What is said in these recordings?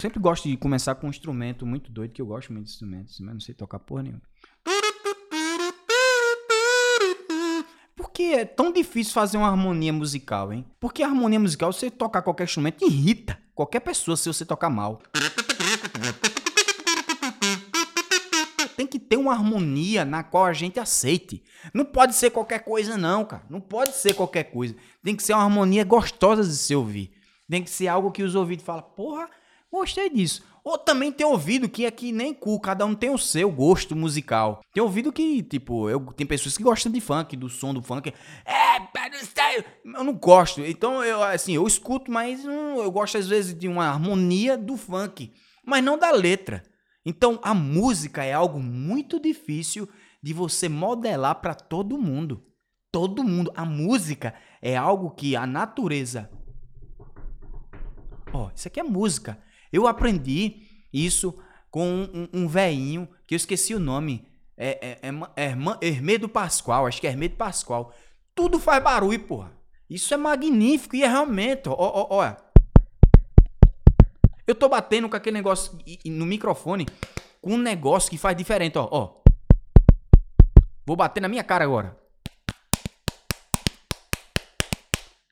Sempre gosto de começar com um instrumento muito doido, que eu gosto muito de instrumentos, mas não sei tocar porra nenhuma. Por que é tão difícil fazer uma harmonia musical, hein? Porque a harmonia musical, você tocar qualquer instrumento, irrita qualquer pessoa se você tocar mal. Tem que ter uma harmonia na qual a gente aceite. Não pode ser qualquer coisa, não, cara. Não pode ser qualquer coisa. Tem que ser uma harmonia gostosa de se ouvir. Tem que ser algo que os ouvidos falam, porra, Gostei disso. Ou também tem ouvido que é que nem cu, cada um tem o seu gosto musical. Tem ouvido que, tipo, eu tem pessoas que gostam de funk, do som do funk. É, eu não gosto. Então, eu assim, eu escuto, mas hum, eu gosto às vezes de uma harmonia do funk, mas não da letra. Então, a música é algo muito difícil de você modelar para todo mundo. Todo mundo. A música é algo que a natureza. Ó, oh, isso aqui é música. Eu aprendi isso com um, um veinho que eu esqueci o nome. É, é, é, é Hermedo Pascoal, acho que é Hermedo Pascoal. Tudo faz barulho, porra. Isso é magnífico e é realmente, ó, ó, ó. Eu tô batendo com aquele negócio no microfone com um negócio que faz diferente, ó, ó. Vou bater na minha cara agora.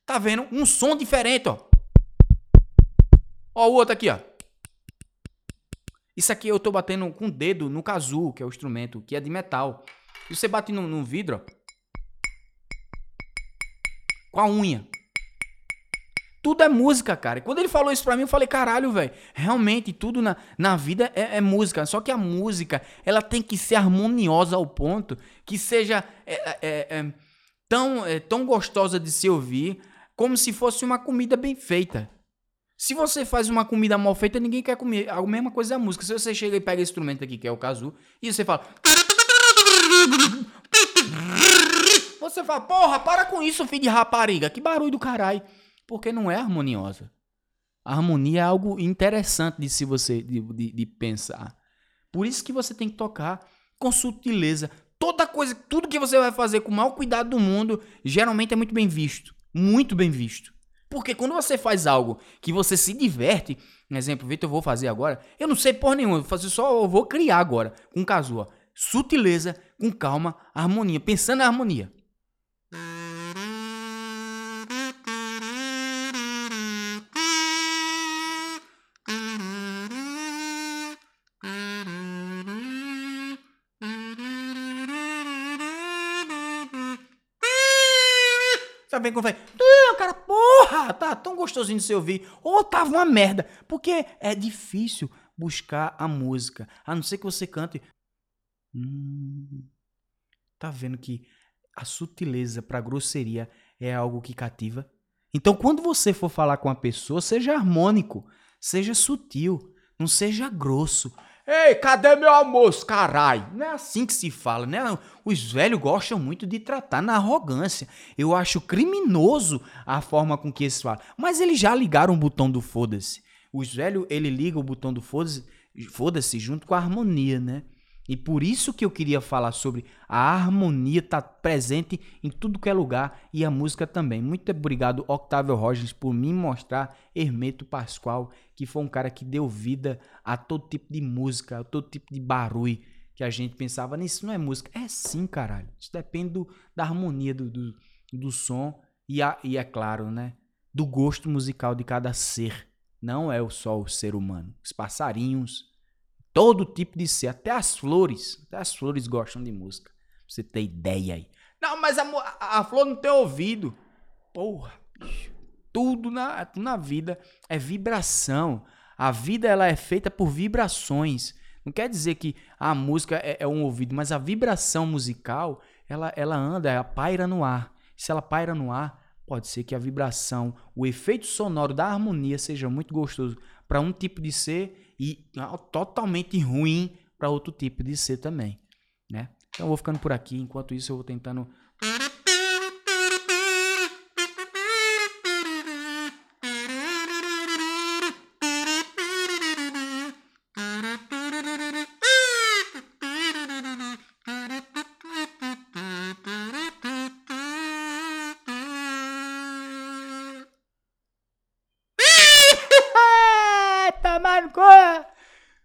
Tá vendo? Um som diferente, ó. Ó o outro aqui, ó. Isso aqui eu tô batendo com o dedo no kazoo, que é o instrumento, que é de metal. E você bate no, no vidro, ó. Com a unha. Tudo é música, cara. E quando ele falou isso pra mim, eu falei, caralho, velho. Realmente, tudo na, na vida é, é, música. Só que a música, ela tem que ser harmoniosa ao ponto que seja é, é, é tão, é, tão gostosa de se ouvir como se fosse uma comida bem feita. Se você faz uma comida mal feita, ninguém quer comer. A mesma coisa é a música. Se você chega e pega esse instrumento aqui, que é o kazoo, e você fala. Você fala, porra, para com isso, filho de rapariga. Que barulho do caralho. Porque não é harmoniosa. A harmonia é algo interessante de se você de, de, de pensar. Por isso que você tem que tocar com sutileza. Toda coisa, tudo que você vai fazer com o maior cuidado do mundo, geralmente é muito bem visto. Muito bem visto. Porque quando você faz algo que você se diverte, um exemplo, Vitor, eu vou fazer agora, eu não sei por nenhum, eu vou fazer só, eu vou criar agora, com casua, sutileza, com calma, harmonia, pensando na harmonia. Bem quando vai cara, porra, tá tão gostosinho de se ouvir. Ou tava uma merda. Porque é difícil buscar a música. A não ser que você cante. Hum, tá vendo que a sutileza pra grosseria é algo que cativa? Então, quando você for falar com a pessoa, seja harmônico, seja sutil, não seja grosso. Ei, cadê meu almoço, carai? Não é assim que se fala, né? Os velhos gostam muito de tratar na arrogância. Eu acho criminoso a forma com que eles falam. Mas eles já ligaram o botão do foda-se. Os velhos, ele liga o botão do foda-se foda junto com a harmonia, né? E por isso que eu queria falar sobre a harmonia estar tá presente em tudo que é lugar e a música também. Muito obrigado, Octávio Rogers, por me mostrar Hermeto Pascoal, que foi um cara que deu vida a todo tipo de música, a todo tipo de barulho que a gente pensava nisso não é música. É sim, caralho. Isso depende do, da harmonia do, do, do som e, a, e, é claro, né? Do gosto musical de cada ser. Não é só o ser humano. Os passarinhos, Todo tipo de ser, até as flores. Até as flores gostam de música. Pra você ter ideia aí. Não, mas a, a, flor não tem ouvido. Porra, bicho. Tudo na, na vida é vibração. A vida ela é feita por vibrações. Não quer dizer que a música é, é um ouvido, mas a vibração musical ela, ela anda, ela paira no ar. Se ela paira no ar, pode ser que a vibração, o efeito sonoro da harmonia seja muito gostoso para um tipo de ser e totalmente ruim para outro tipo de ser também, né? Então eu vou ficando por aqui, enquanto isso eu vou tentando